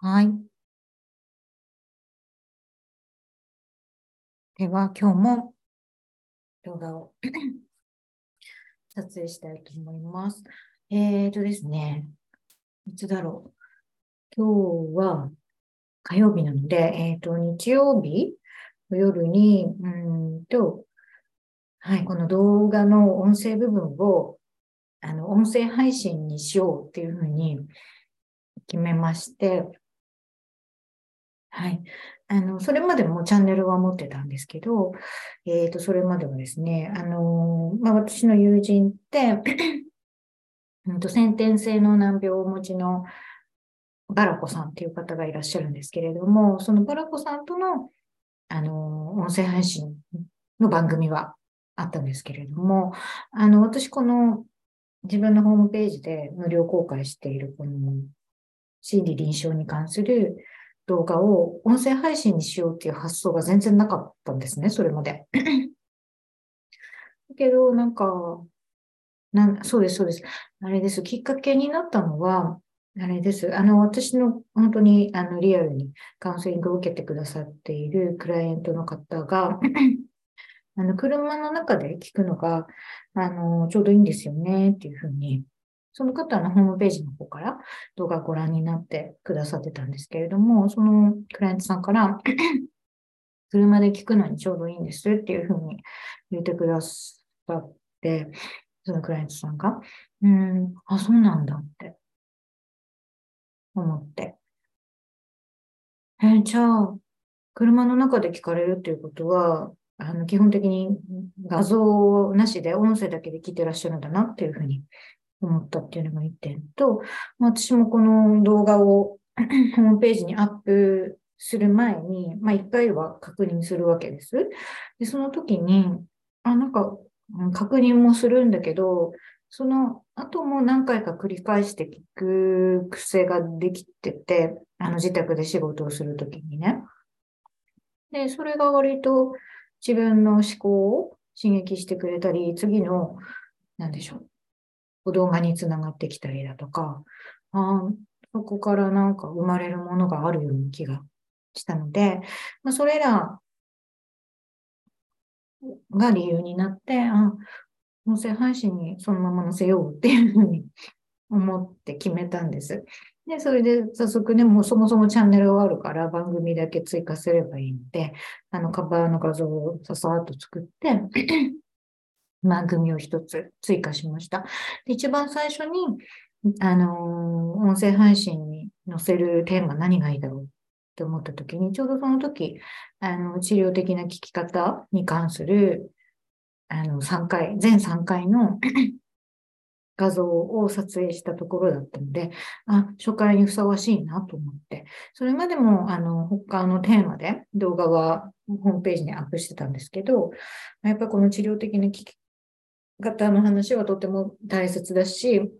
はい。では、今日も動画を 撮影したいと思います。えーとですね、いつだろう。今日は火曜日なので、えっ、ー、と、日曜日？の夜に、うんと、はい、この動画の音声部分を、あの、音声配信にしようっていうふうに決めまして、はい。あの、それまでもチャンネルは持ってたんですけど、えっ、ー、と、それまではですね、あの、まあ、私の友人って うんと、先天性の難病をお持ちのバラコさんっていう方がいらっしゃるんですけれども、そのバラコさんとの、あの、音声配信の番組はあったんですけれども、あの、私この自分のホームページで無料公開しているこの心理臨床に関する動画を音声配信にしようっていう発想が全然なかったんですね、それまで。だけど、なんか、なんそうです、そうです。あれです。きっかけになったのは、あれです。あの、私の本当にあのリアルにカウンセリングを受けてくださっているクライアントの方が、あの、車の中で聞くのが、あの、ちょうどいいんですよねっていうふうにその方のホームページの方から動画をご覧になってくださってたんですけれども、そのクライアントさんから 車で聞くのにちょうどいいんですっていうふうに言ってくださって、そのクライアントさんが、うん、あ、そうなんだって思って。えー、じゃあ、車の中で聞かれるっていうことは、あの基本的に画像なしで音声だけで聞いてらっしゃるんだなっていうふうに思ったっていうのが一点と、私もこの動画を ホームページにアップする前に、まあ一回は確認するわけです。で、その時に、あ、なんか確認もするんだけど、その後も何回か繰り返して聞く癖ができてて、あの自宅で仕事をするときにね。で、それが割と自分の思考を刺激してくれたり、次の、なんでしょう、動画につながってきたりだとか、あそこからなんか生まれるものがあるような気がしたので、まあ、それらが理由になって、あ音声配信にそのまま載せようっていうふうに思って決めたんです。で、それで早速ね、もうそもそもチャンネルがあるから番組だけ追加すればいいので、あのカバーの画像をささっと作って番組を一つ追加しました。一番最初に、あのー、音声配信に載せるテーマ何がいいだろうって思った時に、ちょうどその時、あの、治療的な聞き方に関する、あの、3回、全3回の 画像を撮影したところだったので、あ、初回にふさわしいなと思って、それまでも、あの、他のテーマで動画はホームページにアップしてたんですけど、やっぱりこの治療的な聞き方の話はとても大切だし、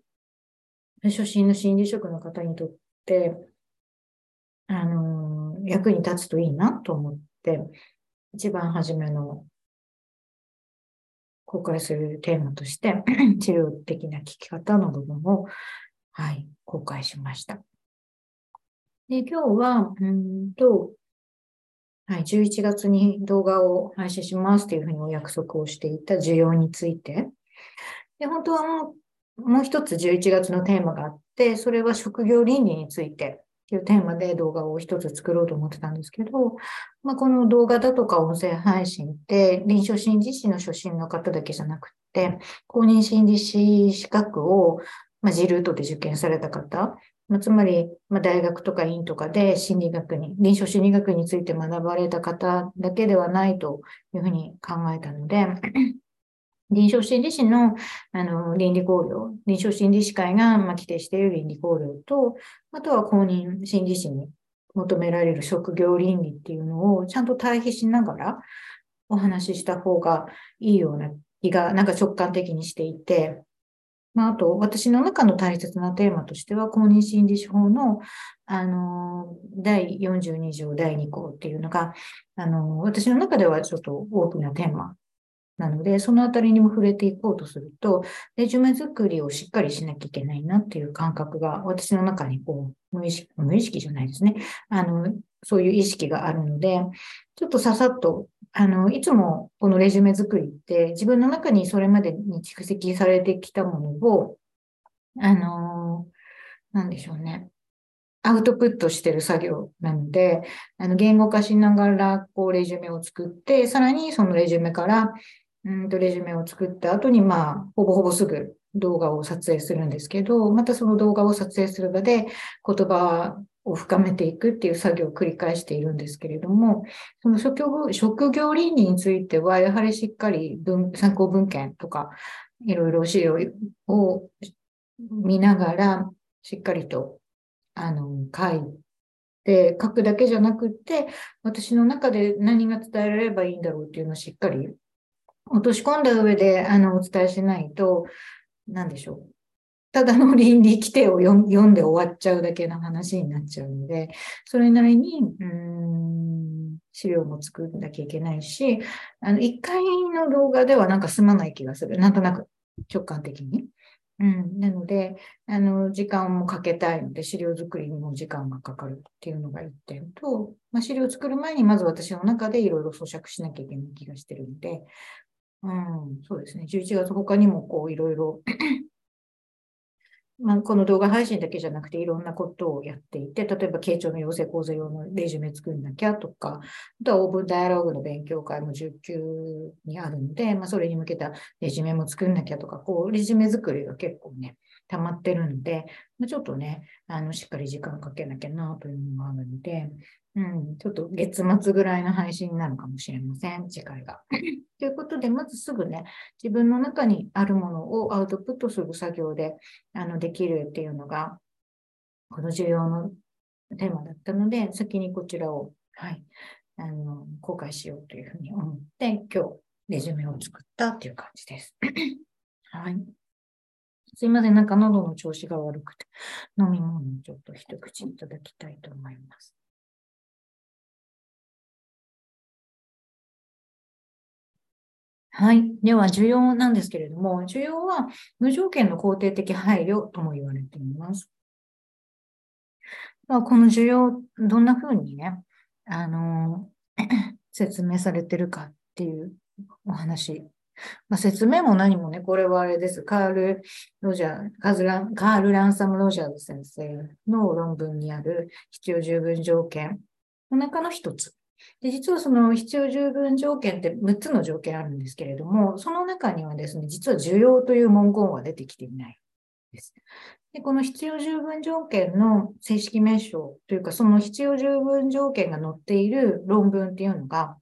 初心の心理職の方にとって、あの、役に立つといいなと思って、一番初めの公開するテーマとして、治療的な聞き方の部分を、はい、公開しました。で、今日は、うんと、はい、11月に動画を配信しますというふうにお約束をしていた需要について、で本当はもうもう一つ11月のテーマがあって、それは職業倫理についてというテーマで動画を一つ作ろうと思ってたんですけど、まあ、この動画だとか音声配信って臨床心理士の初心の方だけじゃなくて、公認心理師資格を、まあ、G ルートで受験された方、まあ、つまり、まあ、大学とか院とかで心理学に、臨床心理学について学ばれた方だけではないというふうに考えたので、臨床心理士のあの倫理考慮、臨床心理士会が、まあ、規定している倫理考慮と、あとは公認心理士に求められる職業倫理っていうのをちゃんと対比しながらお話しした方がいいような気がなんか直感的にしていて、まあ、あと、私の中の大切なテーマとしては、公認心理師法の、あの、第42条第2項っていうのが、あの、私の中ではちょっと大きなテーマなので、そのあたりにも触れていこうとすると、レジュメ作りをしっかりしなきゃいけないなっていう感覚が私の中にこう、無意識、無意識じゃないですね。あの、そういう意識があるので、ちょっとささっと、あの、いつもこのレジュメ作りって自分の中にそれまでに蓄積されてきたものを、あの、なんでしょうね。アウトプットしてる作業なので、あの言語化しながらこうレジュメを作って、さらにそのレジュメからうんとレジュメを作った後に、まあ、ほぼほぼすぐ動画を撮影するんですけど、またその動画を撮影する場で言葉を深めていくっていう作業を繰り返しているんですけれども、その職業職業倫理については、やはりしっかり文参考文献とか、いろいろ資料を見ながら、しっかりと、あの、書いて、書くだけじゃなくて、私の中で何が伝えられればいいんだろうっていうのをしっかり落とし込んだ上で、あの、お伝えしないと、何でしょう。ただの倫理規定を読んで終わっちゃうだけの話になっちゃうので、それなりに、うん、資料も作んなきゃいけないし、あの、一回の動画ではなんか済まない気がする。なんとなく直感的に。うん。なので、あの、時間もかけたいので、資料作りにも時間がかかるっていうのが一点と、まあ、資料作る前にまず私の中でいろいろ咀嚼しなきゃいけない気がしてるんで、うん、そうですね。11月他にもこういろいろまあ、この動画配信だけじゃなくていろんなことをやっていて、例えば、慶長の養成講座用のレジュメ作んなきゃとか、あとはオープンダイアログの勉強会も19にあるので、まあ、それに向けたレジュメも作んなきゃとか、こう、レジュメ作りが結構ね、溜まってるんで、まあ、ちょっとね、あの、しっかり時間かけなきゃなというのがあるので、うん、ちょっと月末ぐらいの配信になるかもしれません、次回が。ということで、まずすぐね、自分の中にあるものをアウトプットする作業であのできるっていうのが、この重要のテーマだったので、先にこちらを、はい、あの公開しようというふうに思って、今日、レジュメを作ったっていう感じです。はい。すいません、なんか喉の調子が悪くて、飲み物をちょっと一口いただきたいと思います。はい。では、需要なんですけれども、需要は無条件の肯定的配慮とも言われています。この需要、どんな風にね、あの、説明されてるかっていうお話。まあ、説明も何もね、これはあれです。カール・ロジャー、カズランカール・ランサム・ロジャーズ先生の論文にある必要十分条件の中の一つで、実はその必要十分条件って6つの条件あるんですけれども、その中にはですね、実は需要という文言は出てきていないです。で、この必要十分条件の正式名称というか、その必要十分条件が載っている論文っていうのが、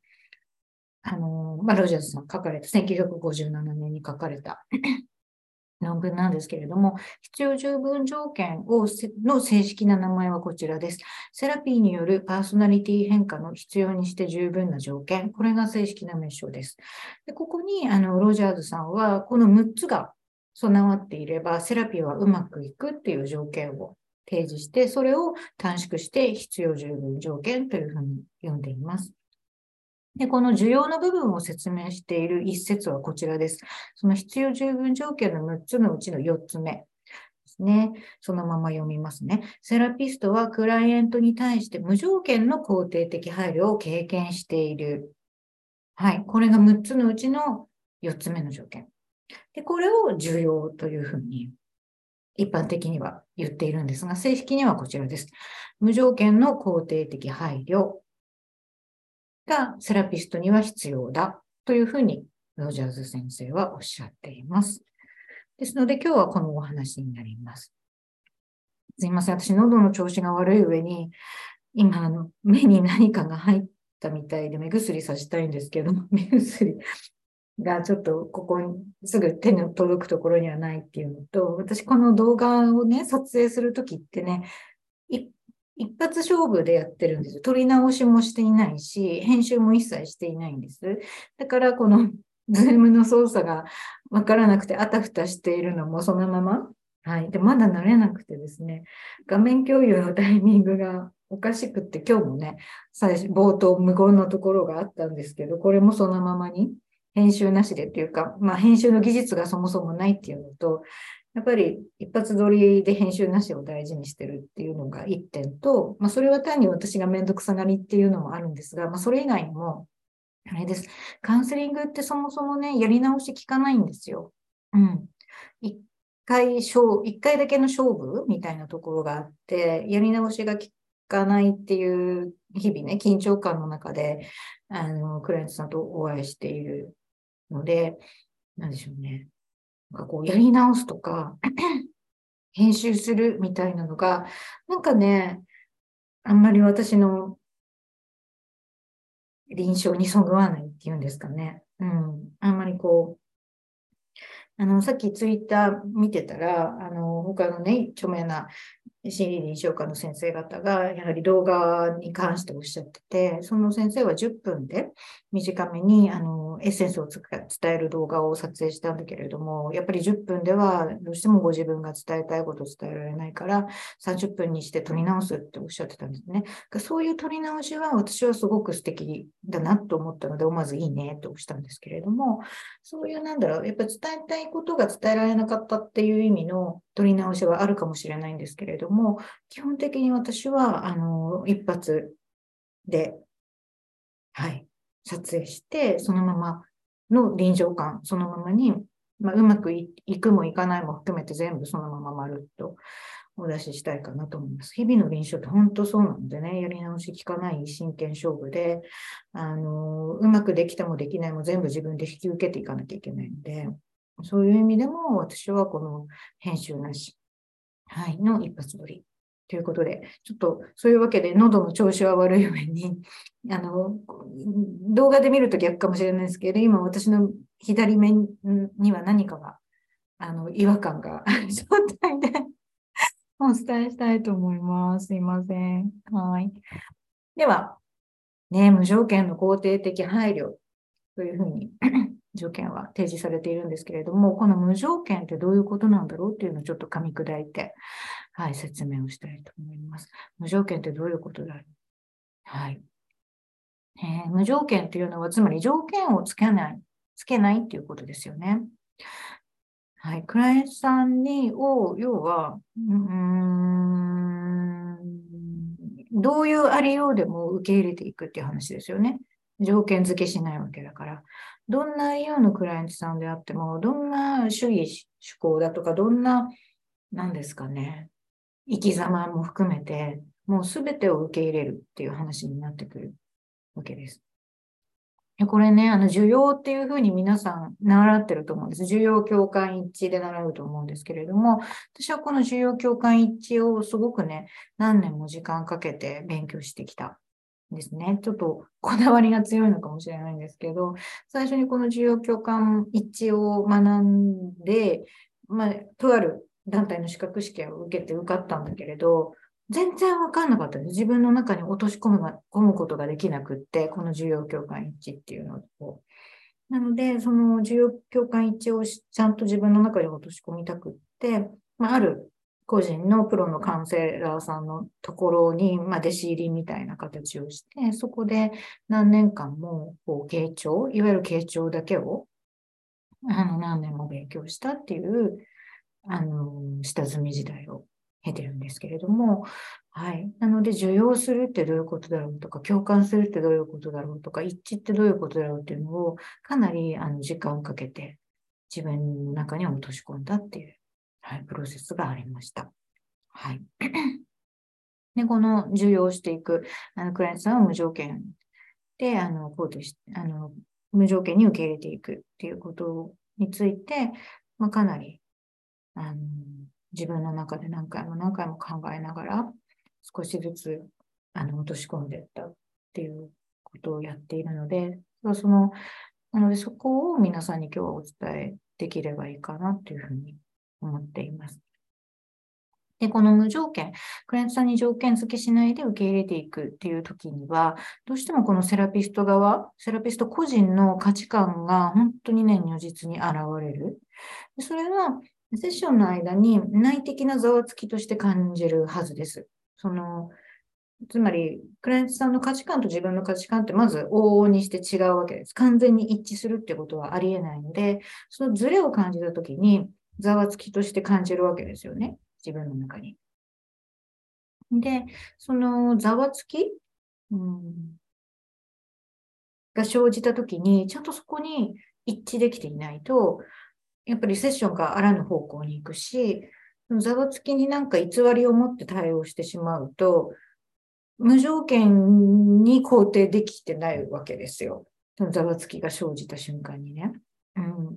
あの、まあ、ロジャーズさん書かれた、1957年に書かれた論文なんですけれども、必要十分条件をの正式な名前はこちらです。セラピーによるパーソナリティ変化の必要にして十分な条件。これが正式な名称です。でここにあのロジャーズさんは、この6つが備わっていれば、セラピーはうまくいくっていう条件を提示して、それを短縮して必要十分条件というふうに呼んでいます。で、この需要の部分を説明している一節はこちらです。その必要十分条件の6つのうちの4つ目ですね。そのまま読みますね。セラピストはクライアントに対して無条件の肯定的配慮を経験している。はい。これが6つのうちの4つ目の条件。で、これを重要というふうに一般的には言っているんですが、正式にはこちらです。無条件の肯定的配慮がセラピストには必要だというふうにロジャーズ先生はおっしゃっています。ですので今日はこのお話になります。すいません。私喉の調子が悪い上に今あの目に何かが入ったみたいで目薬さしたいんですけど 目薬がちょっとここにすぐ手の届くところにはないっていうのと、私この動画をね、撮影するときってね、一発勝負でやってるんですよ。取り直しもしていないし、編集も一切していないんです。だから、この ズームの操作がわからなくて、あたふたしているのもそのまま。はい。で、まだ慣れなくてですね、画面共有のタイミングがおかしくって、今日もね、最初、冒頭無言のところがあったんですけど、これもそのままに編集なしでっていうか、まあ、編集の技術がそもそもないっていうのと、やっぱり一発撮りで編集なしを大事にしてるっていうのが一点と、まあ、それは単に私がめんどくさがりっていうのもあるんですが、まあ、それ以外にも、あれです。カウンセリングってそもそもね、やり直し聞かないんですよ。うん。一回勝、一回だけの勝負みたいなところがあって、やり直しが聞かないっていう日々ね、緊張感の中で、あの、クライアントさんとお会いしているので、なんでしょうね。なんかこう、やり直すとか、編集するみたいなのが、なんかね、あんまり私の臨床にそぐわないっていうんですかね。うん。あんまりこう、あの、さっきツイッター見てたら、あの、他のね、著名な心理臨床科の先生方が、やはり動画に関しておっしゃってて、その先生は10分で短めに、あの、エッセンスを伝える動画を撮影したんだけれども、やっぱり10分ではどうしてもご自分が伝えたいことを伝えられないから、30分にして撮り直すっておっしゃってたんですね。そういう撮り直しは私はすごく素敵だなと思ったので、思わずいいねとしたんですけれども、そういうなんだろう、やっぱ伝えたいことが伝えられなかったっていう意味の撮り直しはあるかもしれないんですけれども、基本的に私は、あの、一発で、はい、撮影して、そのままの臨場感、そのままに、まあ、うまくいくもいかないも含めて全部そのまままるっとお出ししたいかなと思います。日々の臨床って本当そうなのでね、やり直し効かない真剣勝負で、あの、うまくできてもできないも全部自分で引き受けていかなきゃいけないので、そういう意味でも私はこの編集なし、はい、の一発撮りということで、ちょっとそういうわけで喉の調子は悪い上に、あの、動画で見ると逆かもしれないですけど、今私の左目には何かが、あの、違和感が 状態でお伝えしたいと思います。すいません。はい。では、ね、無条件の肯定的配慮というふうに 条件は提示されているんですけれども、この無条件ってどういうことなんだろうっていうのをちょっと噛み砕いて、はい、説明をしたいと思います。無条件ってどういうことだろう？はい。えー、無条件っていうのは、つまり条件をつけない、つけないっていうことですよね。はい。クライアントさんに、を、要は、うん、どういうありようでも受け入れていくっていう話ですよね。条件付けしないわけだから。どんなようなクライアントさんであっても、どんな主義主向だとか、どんな、何ですかね、生き様も含めて、もうすべてを受け入れるっていう話になってくるわけです。これね、あの、需要っていうふうに皆さん習ってると思うんです。需要共感一致で習うと思うんですけれども、私はこの需要共感一致をすごくね、何年も時間かけて勉強してきたんですね。ちょっとこだわりが強いのかもしれないんですけど、最初にこの需要共感一致を学んで、まあ、とある団体の資格試験を受けて受かったんだけれど、全然わかんなかったです。自分の中に落とし込む込むことができなくって、この需要共感一致っていうのを。なので、その需要共感一致をちゃんと自分の中に落とし込みたくって、まあ、ある個人のプロのカウンセラーさんのところに、まあ、弟子入りみたいな形をして、そこで何年間も、こう、傾聴、いわゆる傾聴だけを、あの、何年も勉強したっていう、あの、下積み時代を経てるんですけれども、はい。なので、受容するってどういうことだろうとか、共感するってどういうことだろうとか、一致ってどういうことだろうっていうのを、かなり、あの、時間をかけて、自分の中に落とし込んだっていうはい、プロセスがありました。はい。で、この受容していく、あの、クライアントさんを無条件で、あの、こうとし、あの、無条件に受け入れていくっていうことについて、まあ、かなり、あの、自分の中で何回も何回も考えながら、少しずつ、あの、落とし込んでいったっていうことをやっているので、その、なのでそこを皆さんに今日はお伝えできればいいかなというふうに思っています。で、この無条件、クライアントさんに条件付けしないで受け入れていくっていう時には、どうしてもこのセラピスト側、セラピスト個人の価値観が本当にね、如実に現れる。それは、セッションの間に内的なざわつきとして感じるはずです。その、つまり、クライアントさんの価値観と自分の価値観ってまず往々にして違うわけです。完全に一致するってことはありえないので、そのズレを感じたときに、ざわつきとして感じるわけですよね。自分の中に。で、そのざわつき、うん、が生じたときに、ちゃんとそこに一致できていないと、やっぱりセッションがあらぬ方向に行くし、ざわつきになんか偽りを持って対応してしまうと、無条件に肯定できてないわけですよ。ざわつきが生じた瞬間にね。うん、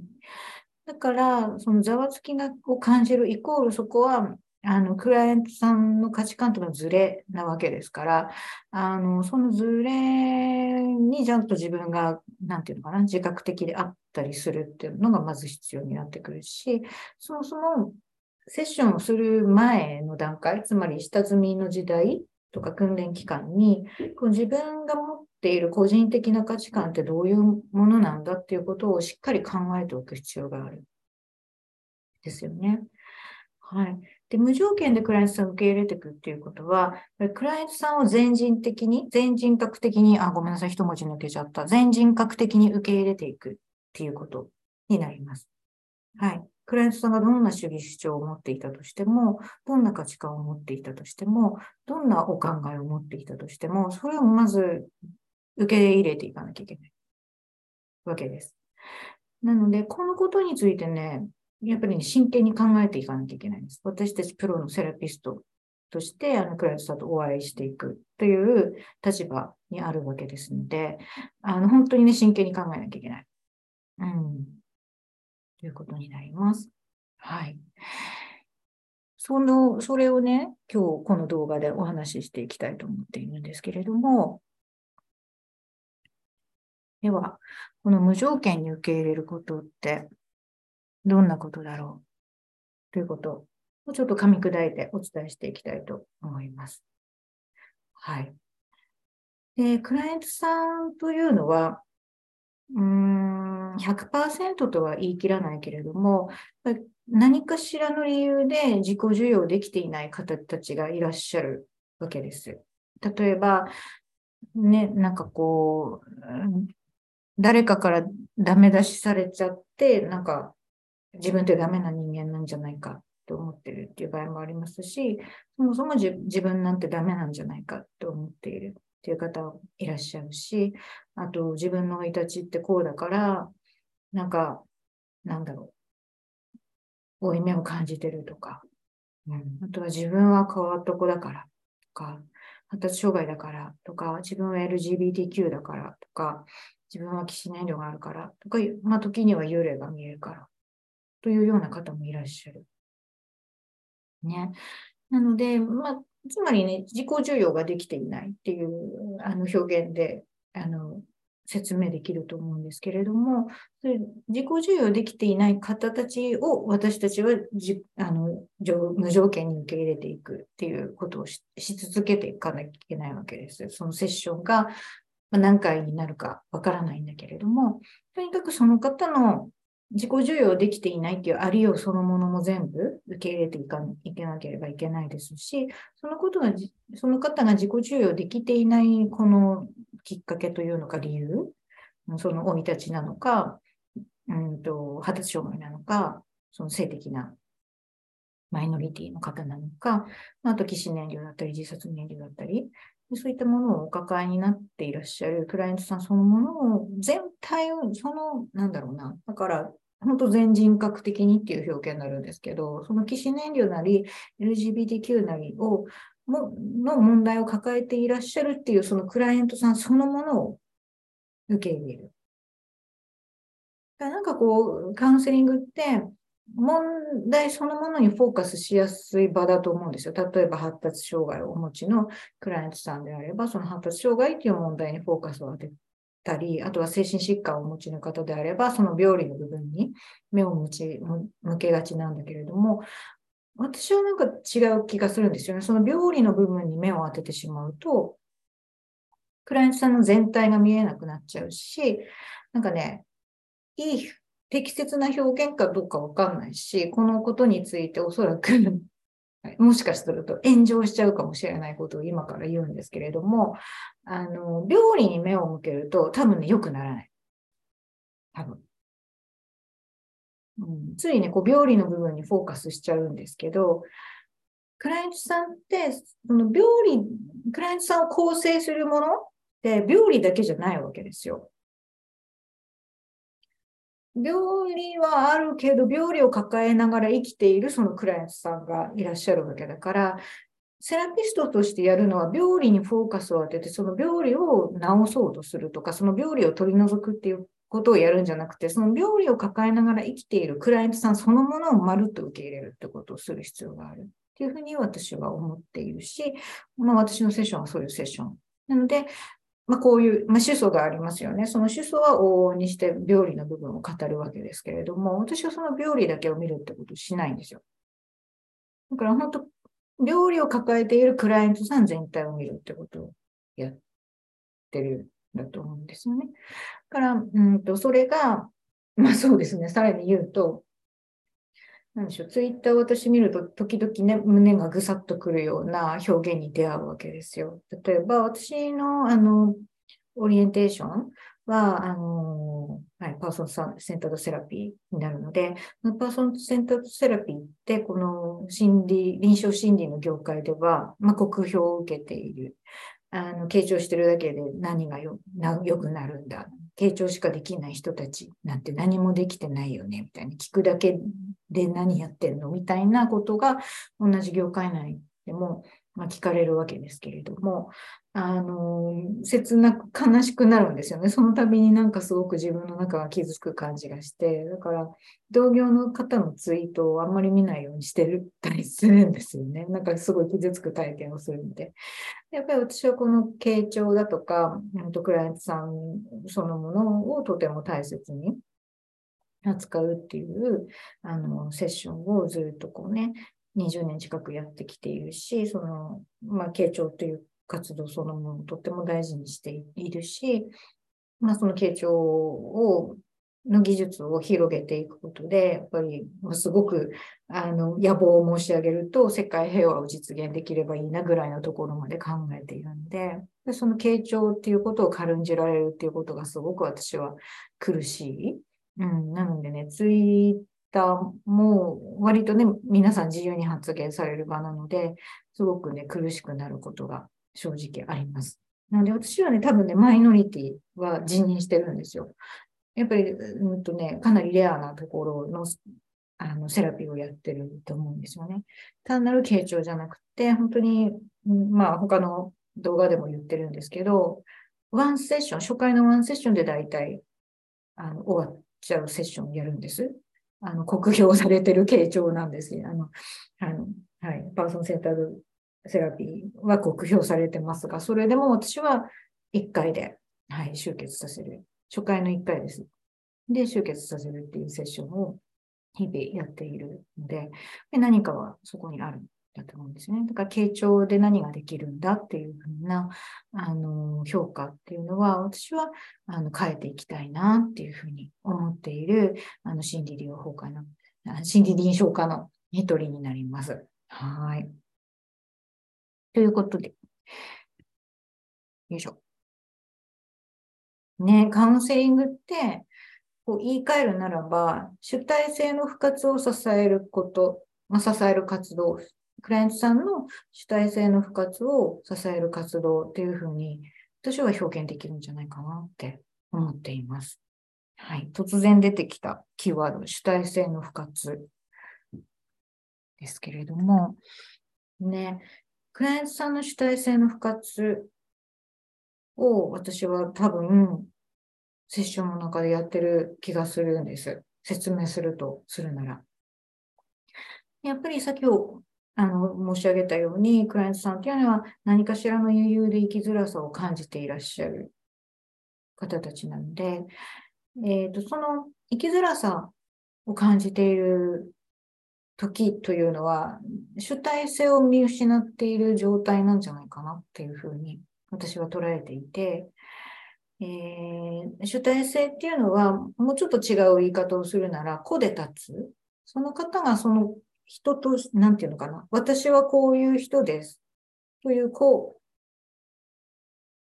だから、そのざわつきを感じるイコールそこは、あの、クライアントさんの価値観とのズレなわけですから、あの、そのズレにちゃんと自分が、なんていうのかな、自覚的であったりするっていうのがまず必要になってくるし、そもそもセッションをする前の段階、つまり下積みの時代とか訓練期間に、こう自分が持っている個人的な価値観ってどういうものなんだっていうことをしっかり考えておく必要がある。ですよね。はい。で、無条件でクライアントさんを受け入れていくっていうことは、クライアントさんを全人的に、全人格的に、あ、ごめんなさい、一文字抜けちゃった。全人格的に受け入れていくっていうことになります。はい。クライアントさんがどんな主義主張を持っていたとしても、どんな価値観を持っていたとしても、どんなお考えを持っていたとしても、それをまず受け入れていかなきゃいけないわけです。なので、このことについてね、やっぱり、ね、真剣に考えていかなきゃいけないんです。私たちプロのセラピストとして、あの、クライアントさんとお会いしていくという立場にあるわけですので、あの、本当にね、真剣に考えなきゃいけない。うん。ということになります。はい。その、それをね、今日この動画でお話ししていきたいと思っているんですけれども、では、この無条件に受け入れることってどんなことだろうということをちょっと噛み砕いてお伝えしていきたいと思います。はい。で、クライアントさんというのは、うーん、100%とは言い切らないけれども、何かしらの理由で自己需要できていない方たちがいらっしゃるわけです。例えば、ね、なんかこう、誰かからダメ出しされちゃって、なんか自分ってダメな人間なんじゃないかと思ってるっていう場合もありますし、そもそも自分なんてダメなんじゃないかと思っているっていう方もいらっしゃるし、あと自分の生い立ちってこうだから、なんか、なんだろう、負い目を感じてるとか、うん、あとは自分は変わった子だからとか、発達障害だからとか、自分は LGBTQ だからとか、自分は起死燃料があるからとか、まあ時には幽霊が見えるからというような方もいらっしゃる。ね。なので、まあ、つまりね、自己需要ができていないっていうあの表現であの説明できると思うんですけれども、それ自己需要できていない方たちを私たちはじあの無条件に受け入れていくっていうことをし続けていかなきゃいけないわけです。そのセッションが何回になるかわからないんだけれども、とにかくその方の自己需要できていないっていうありようそのものも全部受け入れていかいけなければいけないですし、そのことが、その方が自己需要できていないこのきっかけというのか理由、その生い立ちなのか、うんと、発達障害なのか、その性的なマイノリティの方なのか、あと、起死燃料だったり、自殺燃料だったり、そういったものをお抱えになっていらっしゃるクライアントさんそのものを全体を、その、なんだろうな、だから、本当全人格的にっていう表現になるんですけど、その起死燃料なり、LGBTQ なりを、もの問題を抱えていらっしゃるっていう、そのクライアントさんそのものを受け入れる。なんかこう、カウンセリングって、問題そのものにフォーカスしやすい場だと思うんですよ。例えば発達障害をお持ちのクライアントさんであれば、その発達障害という問題にフォーカスを当てたり、あとは精神疾患をお持ちの方であれば、その病理の部分に目を向ち向けがちなんだけれども、私はなんか違う気がするんですよね。その病理の部分に目を当ててしまうと、クライアントさんの全体が見えなくなっちゃうし、なんかね、いい適切な表現かどうかわかんないし、このことについておそらくもしかすると炎上しちゃうかもしれないことを今から言うんですけれども、あの、病理に目を向けると多分ね、良くならない。多分。うん、ついね、こう、病理の部分にフォーカスしちゃうんですけど、クライアントさんって、その病理、クライアントさんを構成するものって病理だけじゃないわけですよ。病理はあるけど、病理を抱えながら生きているそのクライアントさんがいらっしゃるわけだから、セラピストとしてやるのは病理にフォーカスを当てて、その病理を治そうとするとか、その病理を取り除くっていうことをやるんじゃなくて、その病理を抱えながら生きているクライアントさんそのものをまるっと受け入れるってことをする必要があるっていうふうに私は思っているし、まあ私のセッションはそういうセッション。なので、まあ、こういう、まあ、主訴がありますよね。その主訴は往々にして病理の部分を語るわけですけれども、私はその病理だけを見るってことをしないんですよ。だから本当、病理を抱えているクライアントさん全体を見るってことをやってるんだと思うんですよね。だから、うんと、それが、まあそうですね、さらに言うと、なんでしょう、ツイッターを私見ると、時々ね、胸がぐさっとくるような表現に出会うわけですよ。例えば、私の、あの、オリエンテーションは、あの、はい、パーソンセンタードセラピーになるので、パーソンセンタードセラピーって、この心理、臨床心理の業界では、まあ、酷評を受けている。あの、傾聴してるだけで何がよな良くなるんだ。傾聴しかできない人たちなんて何もできてないよね、みたいに聞くだけで何やってんの？みたいなことが同じ業界内でも、まあ、聞かれるわけですけれども、あの、切なく悲しくなるんですよね。その度になんかすごく自分の中が傷つく感じがして、だから同業の方のツイートをあんまり見ないようにしてるたりするんですよね。なんかすごい傷つく体験をするんで。やっぱり私はこの傾聴だとか、クライアントさんそのものをとても大切に扱うっていうあのセッションをずっとこうね、20年近くやってきているし、その、まあ、傾聴という活動そのものをとっても大事にしているし、まあ、その傾聴をの技術を広げていくことで、やっぱりすごくあの野望を申し上げると、世界平和を実現できればいいなぐらいのところまで考えているので、でその傾聴っていうことを軽んじられるっていうことがすごく私は苦しい。うん、なのでね、ツイッターも割とね、皆さん自由に発言される場なので、すごくね、苦しくなることが正直あります。なので私はね、多分ね、マイノリティは辞任してるんですよ。やっぱり、うんとね、かなりレアなところのあのセラピーをやってると思うんですよね。単なる傾聴じゃなくて、本当に、まあ他の動画でも言ってるんですけど、ワンセッション、初回のワンセッションで大体あの終わっちゃうセッションをやるんです。あの、酷評されてる傾聴なんですよ。あの、あのはい、パーソンセンターセラピーは酷評されてますが、それでも私は1回で、はい、集結させる。初回の1回です。で、集結させるっていうセッションを日々やっているので、で何かはそこにあるだと思うんですね。だから、傾聴で何ができるんだっていうふうな、あの、評価っていうのは、私は、あの、変えていきたいなっていうふうに思っている、あの、心理療法科の、心理臨床科の一人になります。はい。ということで、よいしょ。ね、カウンセリングって、こう言い換えるならば、主体性の不活を支えること、まあ、支える活動、クライアントさんの主体性の不活を支える活動っていうふうに、私は表現できるんじゃないかなって思っています。はい。突然出てきたキーワード、主体性の不活ですけれども、ね、クライアントさんの主体性の不活を私は多分、セッションの中でやってる気がするんです。説明するとするなら。やっぱり先ほどあの申し上げたように、クライアントさんというのは何かしらの余裕で生きづらさを感じていらっしゃる方たちなので、えーと、その生きづらさを感じている時というのは、主体性を見失っている状態なんじゃないかなっていうふうに私は捉えていて、えー、主体性っていうのは、もうちょっと違う言い方をするなら、個で立つ。その方がその人と、なんていうのかな。私はこういう人です。という、こ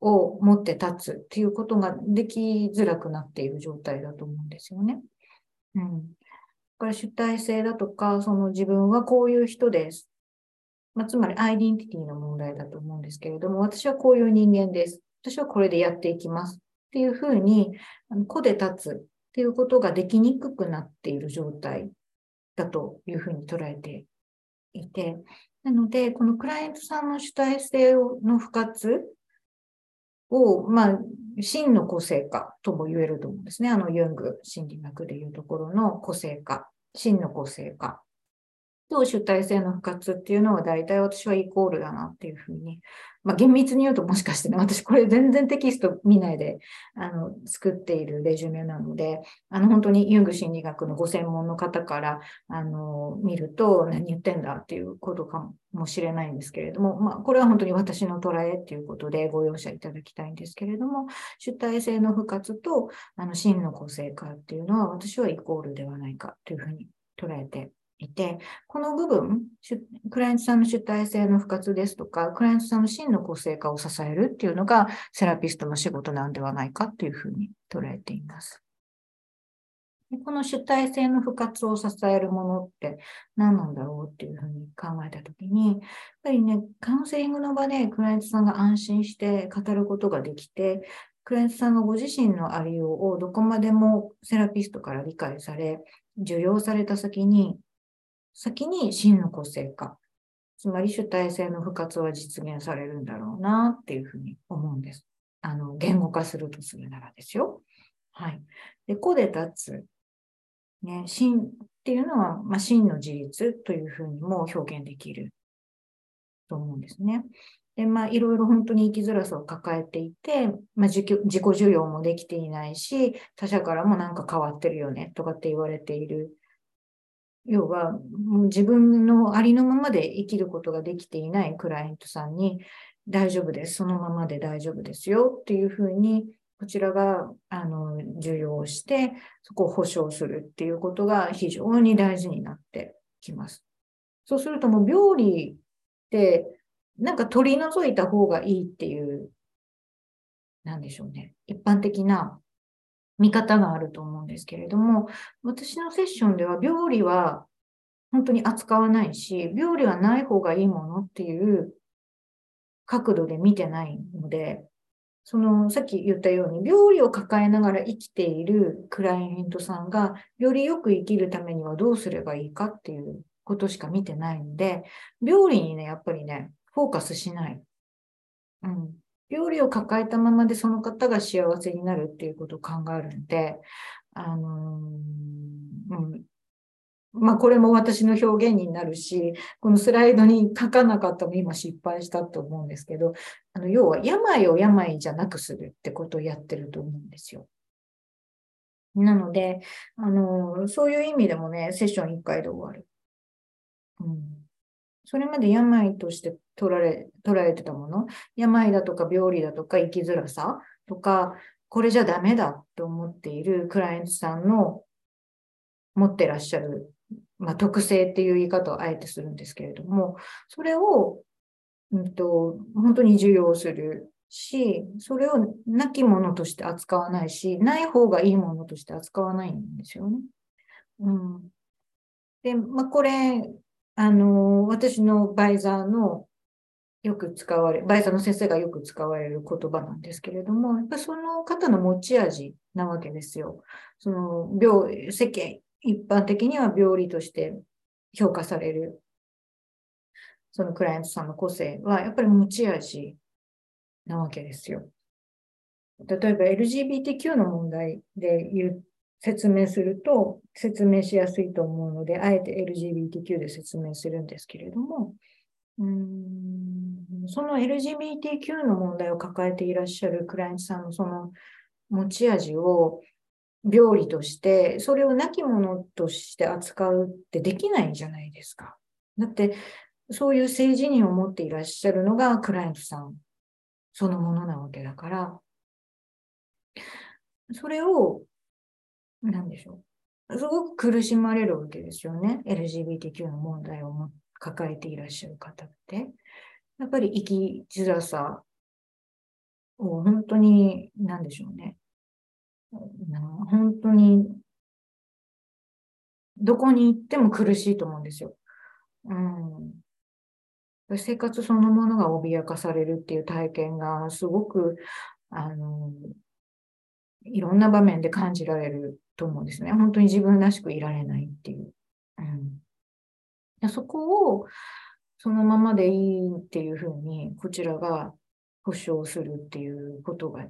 う、を持って立つっていうことができづらくなっている状態だと思うんですよね。うん。だから主体性だとか、その自分はこういう人です。まあ、つまりアイデンティティの問題だと思うんですけれども、私はこういう人間です。私はこれでやっていきます。っていうふうに、個で立つっていうことができにくくなっている状態だというふうに捉えていて、なので、このクライアントさんの主体性の不活を、まあ、真の個性化とも言えると思うんですね。あの、ユング心理学でいうところの個性化、真の個性化と主体性の不活っていうのは大体私はイコールだなっていうふうに。まあ、厳密に言うともしかしてね、私これ全然テキスト見ないで、あの、作っているレジュメなので、あの、本当にユング心理学のご専門の方から、あの、見ると何言ってんだっていうことかもしれないんですけれども、まあ、これは本当に私の捉えっていうことでご容赦いただきたいんですけれども、主体性の不活と、あの、真の個性化っていうのは私はイコールではないかというふうに捉えていて、この部分、クライアントさんの主体性の不活ですとか、クライアントさんの真の個性化を支えるっていうのが、セラピストの仕事なんではないかというふうに捉えています。この主体性の不活を支えるものって何なんだろうっていうふうに考えたときに、やっぱりね、カウンセリングの場でクライアントさんが安心して語ることができて、クライアントさんがご自身のありようをどこまでもセラピストから理解され、受容された先に、先に真の個性化、つまり主体性の不活は実現されるんだろうなっていうふうに思うんです。あの、言語化するとするならですよ。はい。で、個で立つ。ね、真っていうのは、まあ、真の自立というふうにも表現できると思うんですね。で、まあ、いろいろ本当に生きづらさを抱えていて、まあ自己、需要もできていないし、他者からもなんか変わってるよねとかって言われている要は、自分のありのままで生きることができていないクライアントさんに、大丈夫です。そのままで大丈夫ですよっていうふうに、こちらが、あの、重要して、そこを保証するっていうことが非常に大事になってきます。そうするともう病理って、なんか取り除いた方がいいっていう、なんでしょうね。一般的な見方があると思うんですけれども、私のセッションでは病理は本当に扱わないし、病理はない方がいいものっていう角度で見てないので、その、さっき言ったように、病理を抱えながら生きているクライアントさんが、よりよく生きるためにはどうすればいいかっていうことしか見てないので、病理にね、やっぱりね、フォーカスしない。うん。病理を抱えたままでその方が幸せになるっていうことを考えるんで、あのー、うん。まあ、これも私の表現になるし、このスライドに書かなかったの今失敗したと思うんですけど、あの、要は病を病じゃなくするってことをやってると思うんですよ。なので、あの、そういう意味でもね、セッション1回で終わる。うん。それまで病として捉え捉えてたもの、病だとか病理だとか生きづらさ？とか、これじゃダメだと思っているクライアントさんの持ってらっしゃる、まあ、特性っていう言い方をあえてするんですけれども、それを、うんと、本当に受容するし、それをなきものとして扱わないし、ない方がいいものとして扱わないんですよね。うん、で、まあ、これ、あの、私のバイザーのよく使われ、バイザーの先生がよく使われる言葉なんですけれども、やっぱその方の持ち味なわけですよ。その病、世間、一般的には病理として評価される、そのクライアントさんの個性は、やっぱり持ち味なわけですよ。例えば LGBTQ の問題で言う説明すると説明しやすいと思うので、あえて LGBTQ で説明するんですけれども、その LGBTQ の問題を抱えていらっしゃるクライアントさんのその持ち味を病理として、それを亡き者として扱うってできないじゃないですか。だって、そういう性自認を持っていらっしゃるのがクライアントさんそのものなわけだから、それをなんでしょう。すごく苦しまれるわけですよね。LGBTQ の問題を抱えていらっしゃる方って。やっぱり生きづらさを本当に、なんでしょうね。本当に、どこに行っても苦しいと思うんですよ。うん。生活そのものが脅かされるっていう体験がすごく、あの、いろんな場面で感じられると思うんですね。本当に自分らしくいられないっていう。うん、そこをそのままでいいっていうふうに、こちらが保証するっていうことが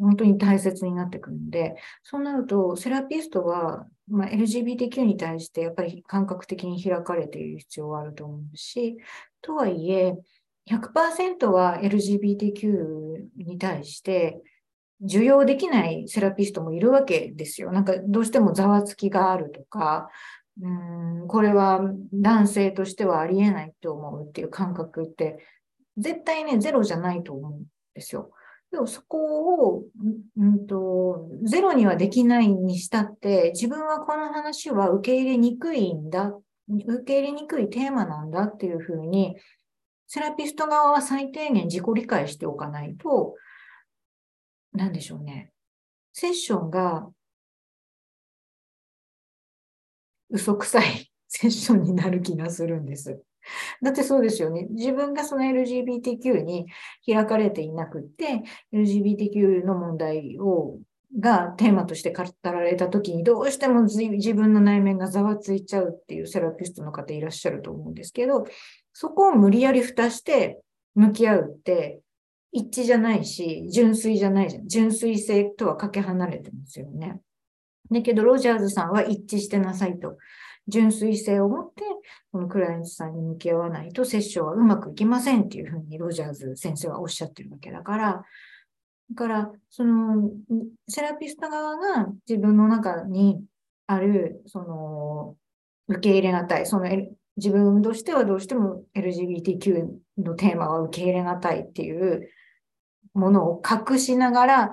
本当に大切になってくるので、そうなると、セラピストは、まあ、LGBTQ に対してやっぱり感覚的に開かれている必要はあると思うし、とはいえ、100%は LGBTQ に対して受容できないセラピストもいるわけですよ。なんかどうしてもざわつきがあるとか、うんこれは男性としてはありえないと思うっていう感覚って絶対ね、ゼロじゃないと思うんですよ。でもそこを、うんと、ゼロにはできないにしたって、自分はこの話は受け入れにくいんだ、受け入れにくいテーマなんだっていうふうに、セラピスト側は最低限自己理解しておかないと、なんでしょうね。セッションが嘘くさい セッションになる気がするんです。だってそうですよね。自分がその LGBTQ に開かれていなくって、LGBTQ の問題をがテーマとして語られたときにどうしても自分の内面がざわついちゃうっていうセラピストの方いらっしゃると思うんですけど、そこを無理やり蓋して向き合うって一致じゃないし、純粋じゃないじゃん。純粋性とはかけ離れてますよね。だけど、ロジャーズさんは一致してなさいと。純粋性を持って、このクライアントさんに向き合わないと、セッションはうまくいきませんっていうふうにロジャーズ先生はおっしゃってるわけだから、だから、その、セラピスト側が自分の中にある、その、受け入れがたい、その、自分としてはどうしても LGBTQ のテーマは受け入れがたいっていうものを隠しながら、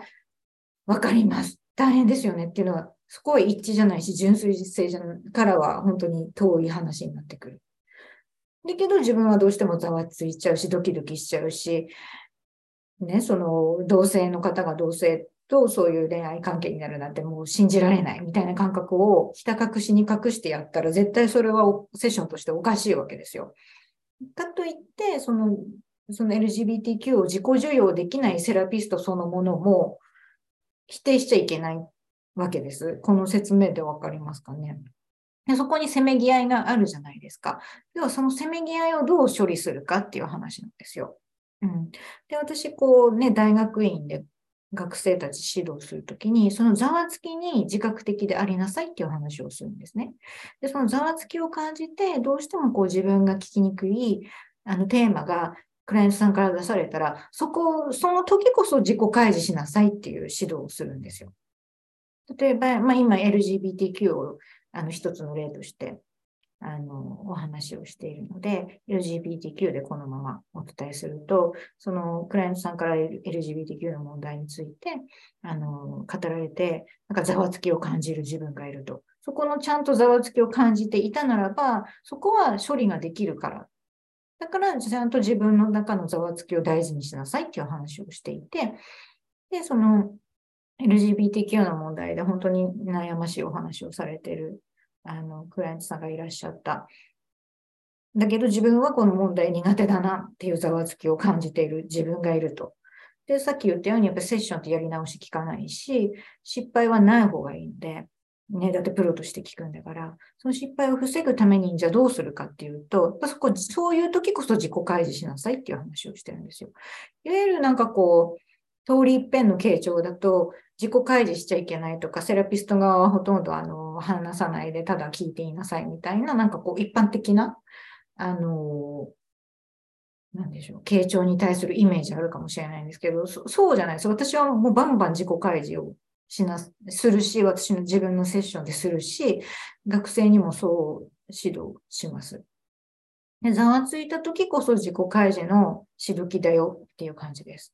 わかります。大変ですよねっていうのはそこは一致じゃないし、純粋性じゃからは本当に遠い話になってくる。だけど自分はどうしてもざわついちゃうし、ドキドキしちゃうし、ね、その同性の方が同性とそういう恋愛関係になるなんてもう信じられないみたいな感覚をひた隠しに隠してやったら絶対それはセッションとしておかしいわけですよ。かといって、そのその LGBTQ を自己受容できないセラピストそのものも否定しちゃいけないわけです。この説明でわかりますかね。でそこにせめぎ合いがあるじゃないですか。では、そのせめぎ合いをどう処理するかっていう話なんですよ。うん、で、私、こうね、大学院で学生たち指導するときに、そのざわつきに自覚的でありなさいっていう話をするんですね。で、そのざわつきを感じて、どうしてもこう自分が聞きにくいあのテーマがクライアントさんから出されたら、そこ、その時こそ自己開示しなさいっていう指導をするんですよ。例えば、まあ、今 LGBTQ をあの一つの例としてあのお話をしているので、LGBTQ でこのままお伝えすると、そのクライアントさんから LGBTQ の問題についてあの語られて、なんかざわつきを感じる自分がいると。そこのちゃんとざわつきを感じていたならば、そこは処理ができるから。だから、ちゃんと自分の中のざわつきを大事にしなさいっていう話をしていて、で、その LGBTQ の問題で本当に悩ましいお話をされているあのクライアントさんがいらっしゃった。だけど自分はこの問題苦手だなっていうざわつきを感じている自分がいると。で、さっき言ったようにやっぱセッションってやり直し聞かないし、失敗はない方がいいんで、ね、だってプロとして聞くんだから、その失敗を防ぐためにじゃあどうするかっていうと、やっぱそこ、そういう時こそ自己開示しなさいっていう話をしてるんですよ。いわゆるなんかこう、通り一遍の傾聴だと、自己開示しちゃいけないとか、セラピスト側はほとんどあの話さないで、ただ聞いていなさいみたいな、なんかこう一般的な、あの、なんでしょう、傾聴に対するイメージあるかもしれないんですけど、そそうじゃないです。私はもうバンバン自己開示をしな、するし、私の自分のセッションでするし、学生にもそう指導します。でざわついた時こそ自己開示のしぶきだよっていう感じです。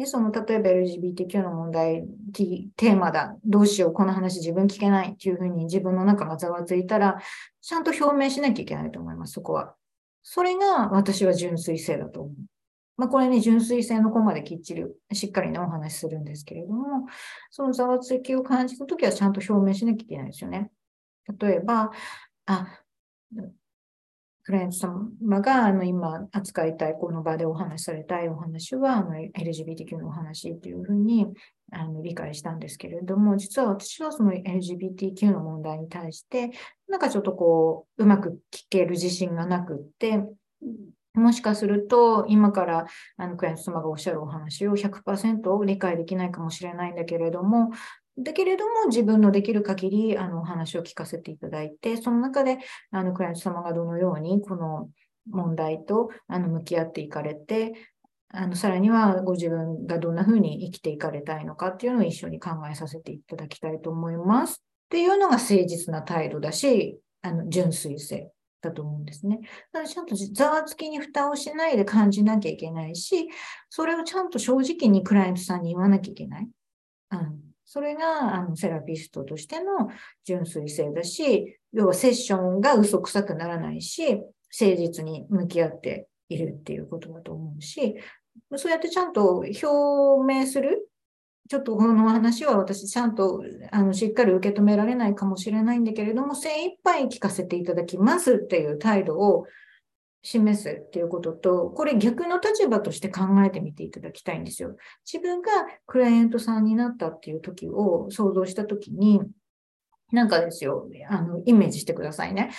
で、その、例えば LGBTQ の問題、テーマだ、どうしよう、この話自分聞けないっていうふうに自分の中がざわついたら、ちゃんと表明しなきゃいけないと思います、そこは。それが私は純粋性だと思う。まあ、これね、純粋性のコマできっちり、しっかりね、お話しするんですけれども、そのざわつきを感じたときはちゃんと表明しなきゃいけないですよね。例えば、あ、クライアント様があの今扱いたい、この場でお話しされたいお話はあの LGBTQ のお話っていうふうにあの理解したんですけれども、実は私はその LGBTQ の問題に対して、なんかちょっとこう、うまく聞ける自信がなくって、もしかすると、今からあのクライアント様がおっしゃるお話を100%理解できないかもしれないんだけれども、だけれども、自分のできる限り、あの、お話を聞かせていただいて、その中で、あの、クライアント様がどのように、この問題と、あの、向き合っていかれて、あの、さらには、ご自分がどんな風に生きていかれたいのかっていうのを一緒に考えさせていただきたいと思います。っていうのが誠実な態度だし、あの、純粋性だと思うんですね。だからちゃんとざわつきに蓋をしないで感じなきゃいけないし、それをちゃんと正直にクライアントさんに言わなきゃいけない。うんそれがあのセラピストとしての純粋性だし、要はセッションが嘘くさくならないし、誠実に向き合っているっていうことだと思うし、そうやってちゃんと表明する。ちょっとこの話は私ちゃんとあのしっかり受け止められないかもしれないんだけれども、精一杯聞かせていただきますっていう態度を示すっていうことと、これ逆の立場として考えてみていただきたいんですよ。自分がクライアントさんになったっていう時を想像した時に、なんかですよ、あの、イメージしてくださいね。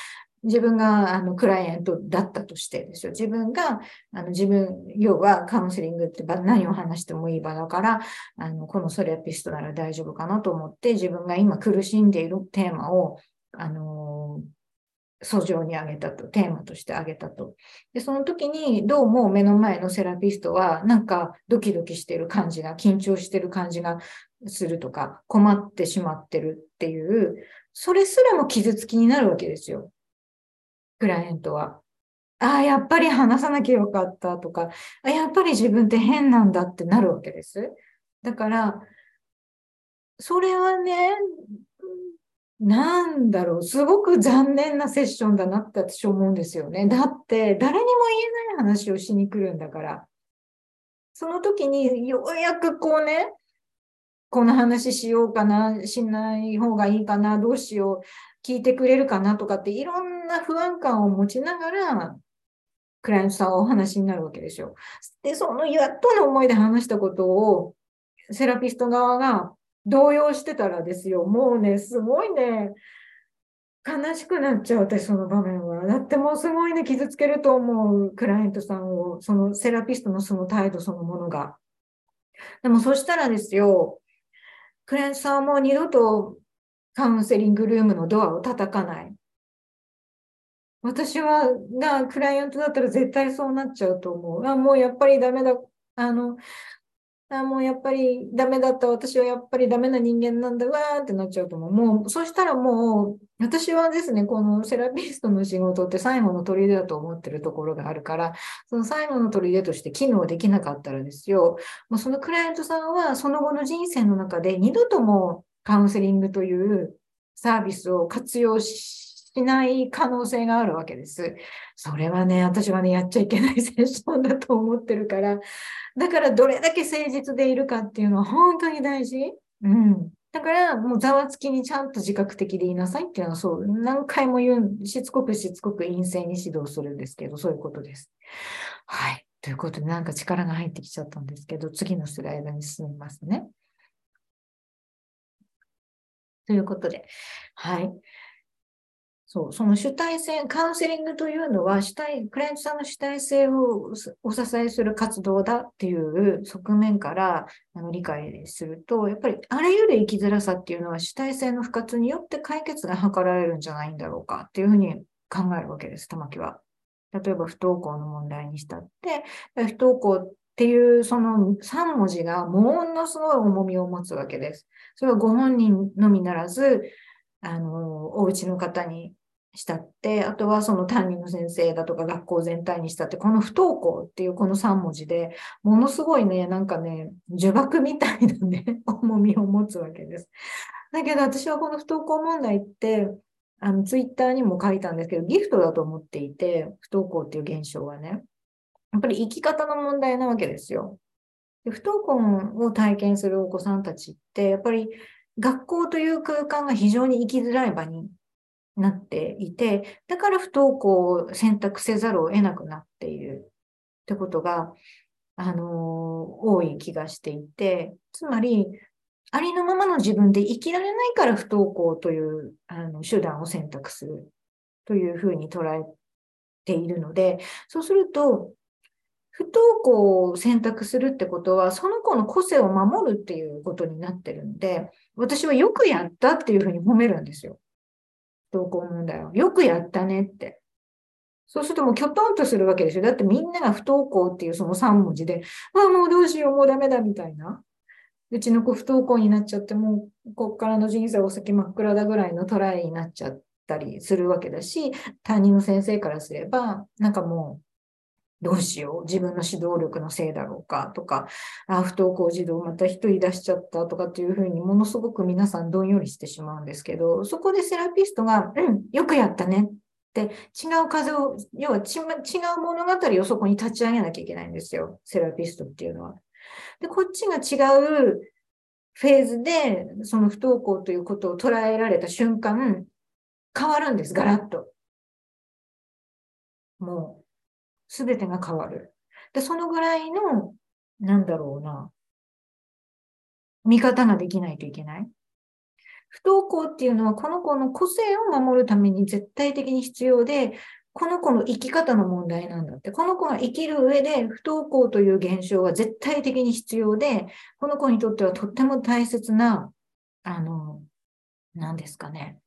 自分があのクライアントだったとしてですよ。自分が、あの自分、要はカウンセリングって何を話してもいい場だから、あのこのソレアピストなら大丈夫かなと思って、自分が今苦しんでいるテーマを、あの訴状に挙げたと、テーマとして挙げたと。で、その時にどうも目の前のセラピストはなんかドキドキしてる感じが、緊張してる感じがするとか、困ってしまってるっていう、それすらも傷つきになるわけですよ。クライアントは。ああ、やっぱり話さなきゃよかったとか、あやっぱり自分って変なんだってなるわけです。だから、それはね、なんだろう、すごく残念なセッションだなって私思うんですよね。だって、誰にも言えない話をしに来るんだから。その時にようやくこうね、この話しようかな、しない方がいいかな、どうしよう、聞いてくれるかなとかっていろんな不安感を持ちながら、クライアントさんはお話になるわけですよ。で、そのやっとの思いで話したことを、セラピスト側が動揺してたらですよ。もうね、すごいね、悲しくなっちゃう、私、その場面は。だってもうすごいね、傷つけると思う、クライアントさんを、そのセラピストのその態度そのものが。でもそしたらですよ、クライアントさんはもう二度とカウンセリングルームのドアを叩かない。私は、クライアントだったら絶対そうなっちゃうと思う。あ、もうやっぱりダメだ。あの、あもうやっぱりダメだった、私はやっぱりダメな人間なんだわーってなっちゃうと思う。もう、そしたらもう、私はですね、このセラピストの仕事って最後の砦だと思ってるところがあるから、その最後の砦として機能できなかったらですよ、もうそのクライアントさんはその後の人生の中で二度ともカウンセリングというサービスを活用ししない可能性があるわけです。それはね、私はね、やっちゃいけないセッションだと思ってるから、だからどれだけ誠実でいるかっていうのは本当に大事。うん。だから、もうざわつきにちゃんと自覚的でいなさいっていうのはそう、何回も言う、しつこくしつこく陰性に指導するんですけど、そういうことです。はい。ということで、なんか力が入ってきちゃったんですけど、次のスライドに進みますね。ということで、はい。そう、その主体性、カウンセリングというのは、主体、クライアントさんの主体性をお支えする活動だっていう側面からあの理解すると、やっぱりあらゆる生きづらさっていうのは主体性の不活によって解決が図られるんじゃないんだろうかっていうふうに考えるわけです、玉木は。例えば不登校の問題にしたって、不登校っていうその3文字がものすごい重みを持つわけです。それはご本人のみならず、あの、お家の方にしたって、あとはその担任の先生だとか学校全体にしたって、この不登校っていうこの3文字でものすごいね、なんかね、呪縛みたいなね、重みを持つわけです。だけど私はこの不登校問題って、あの、ツイッターにも書いたんですけど、ギフトだと思っていて、不登校っていう現象はね、やっぱり生き方の問題なわけですよ。で不登校を体験するお子さんたちって、やっぱり学校という空間が非常に生きづらい場になっていて、だから不登校を選択せざるを得なくなっているってことが、あのー、多い気がしていて、つまり、ありのままの自分で生きられないから不登校というあの手段を選択するというふうに捉えているので、そうすると、不登校を選択するってことは、その子の個性を守るっていうことになってるんで、私はよくやったっていうふうに褒めるんですよ。不登校問題を。よくやったねって。そうするともうきょとんとするわけでしょ。だってみんなが不登校っていうその3文字で、ああ、もうどうしよう、もうダメだみたいな。うちの子不登校になっちゃって、もうこっからの人生お先真っ暗だぐらいのトライになっちゃったりするわけだし、担任の先生からすれば、なんかもう、どうしよう自分の指導力のせいだろうかとか、あ不登校児童また一人出しちゃったとかっていうふうにものすごく皆さんどんよりしてしまうんですけど、そこでセラピストが、うん、よくやったねって違う風を、要は違う物語をそこに立ち上げなきゃいけないんですよ。セラピストっていうのは。で、こっちが違うフェーズで、その不登校ということを捉えられた瞬間、変わるんです、ガラッと。もう、すべてが変わる。で、そのぐらいの、なんだろうな、見方ができないといけない。不登校っていうのは、この子の個性を守るために絶対的に必要で、この子の生き方の問題なんだって。この子が生きる上で不登校という現象は絶対的に必要で、この子にとってはとっても大切な、あの、何ですかね。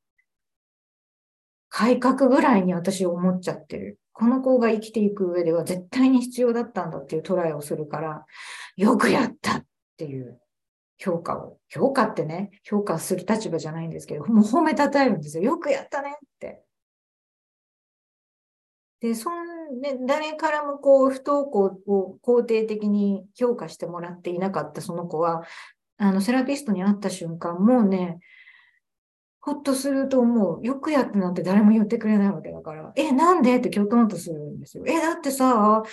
改革ぐらいに私思っちゃってる。この子が生きていく上では絶対に必要だったんだっていうトライをするから、よくやったっていう評価を、評価ってね、評価する立場じゃないんですけど、もう褒めたたえるんですよ。よくやったねって。で、そんね、誰からもこう、不登校を肯定的に評価してもらっていなかったその子は、あの、セラピストに会った瞬間、もうね、ほっとすると思う。よくやったなんて誰も言ってくれないわけだから。え、なんでってきょとんとするんですよ。え、だってさ、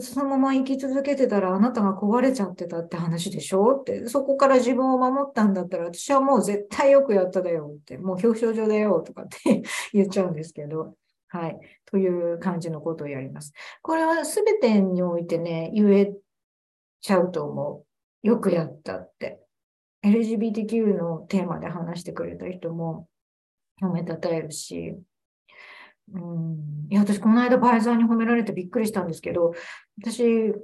そのまま生き続けてたらあなたが壊れちゃってたって話でしょって、そこから自分を守ったんだったら私はもう絶対よくやっただよって、もう表彰状だよとかって 言っちゃうんですけど。はい。という感じのことをやります。これは全てにおいてね、言えちゃうと思う。よくやったって。LGBTQ のテーマで話してくれた人も褒めたたえるし、うん、いや、私この間バイザーに褒められてびっくりしたんですけど、私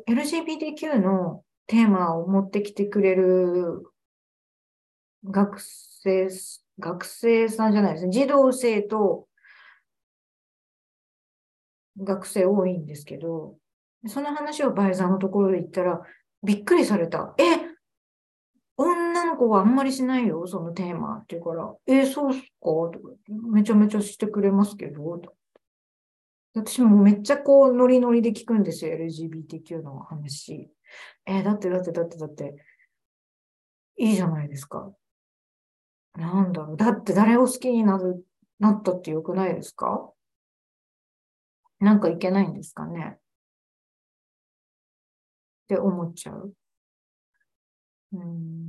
LGBTQ のテーマを持ってきてくれる学生、学生さんじゃないですね。児童生と学生多いんですけど、その話をバイザーのところで言ったら、びっくりされた。え、子はあんまりしないよ、そのテーマって言うから、えそうっすか？とか、めちゃめちゃしてくれますけど、私もめっちゃこう、ノリノリで聞くんですよ、LGBTQ の話。えー、だってだってだってだって、いいじゃないですか。なんだろう。だって誰を好きになる、なったってよくないですか？なんかいけないんですかね？って思っちゃう。うん。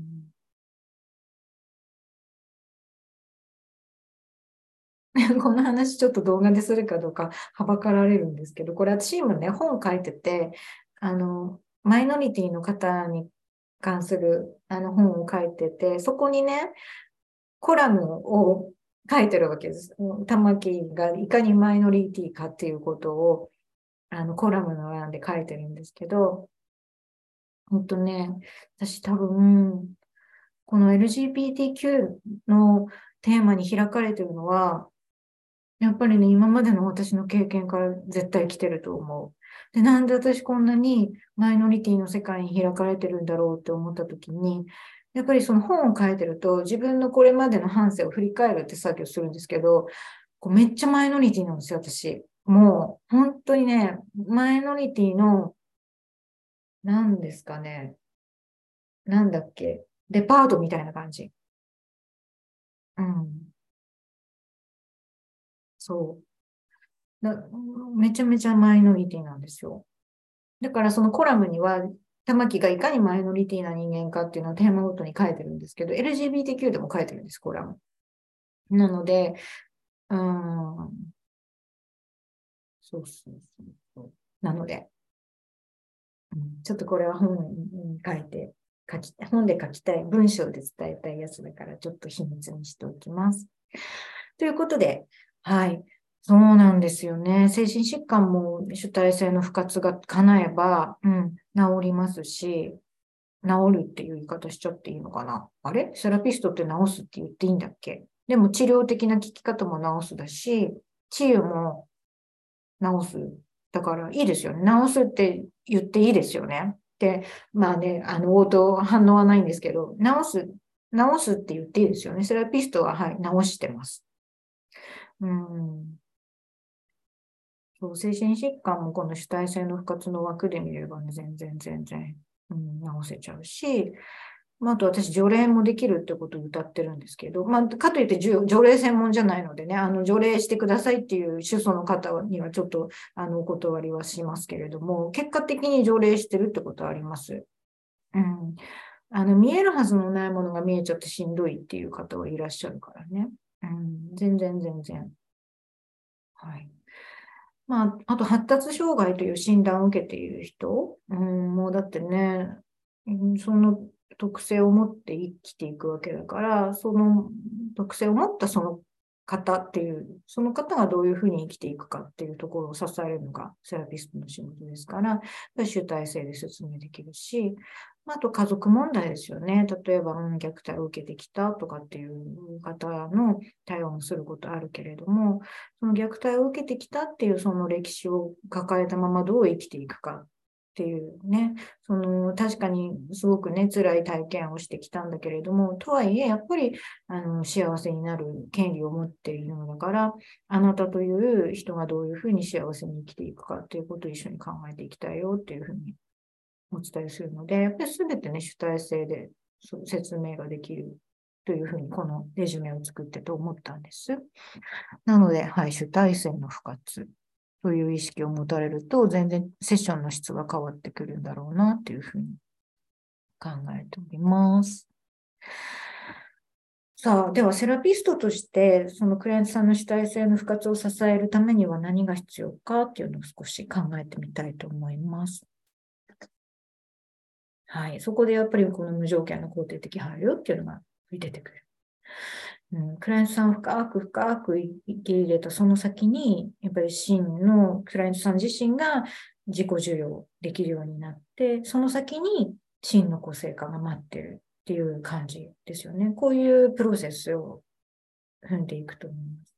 この話ちょっと動画でするかどうかはばかられるんですけど、これ私今ね、本書いてて、あの、マイノリティの方に関するあの本を書いてて、そこにね、コラムを書いてるわけです。玉木がいかにマイノリティかっていうことを、あの、コラムの欄で書いてるんですけど、本当ね、私多分、この LGBTQ のテーマに開かれてるのは、やっぱりね、今までの私の経験から絶対来てると思う。で、なんで私こんなにマイノリティの世界に開かれてるんだろうって思った時に、やっぱりその本を書いてると自分のこれまでの反省を振り返るって作業するんですけど、こうめっちゃマイノリティなんですよ、私。もう、本当にね、マイノリティの、何ですかね。なんだっけ。デパートみたいな感じ。うん。そう。めちゃめちゃマイノリティなんですよ。だからそのコラムには、玉木がいかにマイノリティな人間かっていうのをテーマごとに書いてるんですけど、LGBTQ でも書いてるんです、コラム。なので、うん。そうそうそう。なので、うん、ちょっとこれは本に書いて、書き、本で書きたい、文章で伝えたいやつだから、ちょっと秘密にしておきます。ということで、はい。そうなんですよね。精神疾患も主体性の不活が叶えば、うん、治りますし、治るっていう言い方しちゃっていいのかな。あれ？セラピストって治すって言っていいんだっけ？でも治療的な聞き方も治すだし、治癒も治す。だからいいですよね。治すって言っていいですよね。で、まあね、あの、応答反応はないんですけど、治す、治すって言っていいですよね。セラピストは、はい、治してます。うん。そう、精神疾患もこの主体性の不活の枠で見ればね、全然全然、うん、治せちゃうし、まあ、あと私、除霊もできるってことを歌ってるんですけど、まあ、かといって除霊専門じゃないのでね、あの、除霊してくださいっていう主訴の方にはちょっと、あの、お断りはしますけれども、結果的に除霊してるってことはあります。うん。あの、見えるはずのないものが見えちゃってしんどいっていう方はいらっしゃるからね。うん。全然全然。はい。まあ、あと発達障害という診断を受けている人、うん、もうだってね、その特性を持って生きていくわけだから、その特性を持ったその方っていう、その方がどういうふうに生きていくかっていうところを支えるのがセラピストの仕事ですから、主体性で説明できるし、あと家族問題ですよね。例えば、うん、虐待を受けてきたとかっていう方の対応もすることあるけれども、その虐待を受けてきたっていうその歴史を抱えたままどう生きていくかっていうね、その確かにすごくね、辛い体験をしてきたんだけれども、とはいえ、やっぱりあの幸せになる権利を持っているのだから、あなたという人がどういうふうに幸せに生きていくかっていうことを一緒に考えていきたいよっていうふうにお伝えするので、やっぱり全てね、主体性で説明ができるというふうに、このレジュメを作ってと思ったんです。なので、はい、主体性の不活という意識を持たれると、全然セッションの質が変わってくるんだろうなというふうに考えております。さあ、ではセラピストとして、そのクライアントさんの主体性の不活を支えるためには何が必要かっていうのを少し考えてみたいと思います。はい。そこでやっぱりこの無条件の肯定的配慮っていうのが出てくる。うん、クライアントさんを深く深く受け入れたその先に、やっぱり真のクライアントさん自身が自己受容できるようになって、その先に真の個性化が待ってるっていう感じですよね。こういうプロセスを踏んでいくと思います。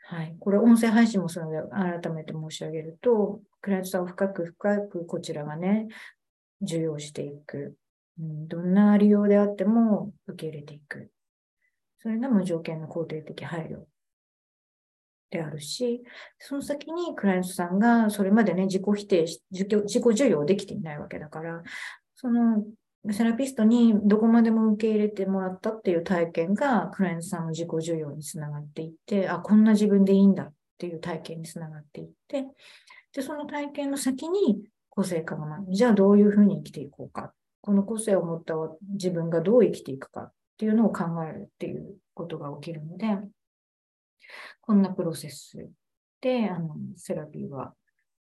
はい。これ、音声配信もそので改めて申し上げると、クライアントさんを深く深くこちらがね、受容していく。うん、どんな利用であっても受け入れていく。それが無条件の肯定的配慮であるし、その先にクライアントさんがそれまでね、自己否定し、自己受容できていないわけだから、そのセラピストにどこまでも受け入れてもらったっていう体験が、クライアントさんの自己受容につながっていって、あ、こんな自分でいいんだっていう体験につながっていって、で、その体験の先に個性化がない。じゃあどういうふうに生きていこうか。この個性を持った自分がどう生きていくかっていうのを考えるっていうことが起きるので、こんなプロセスで、あの、セラピーは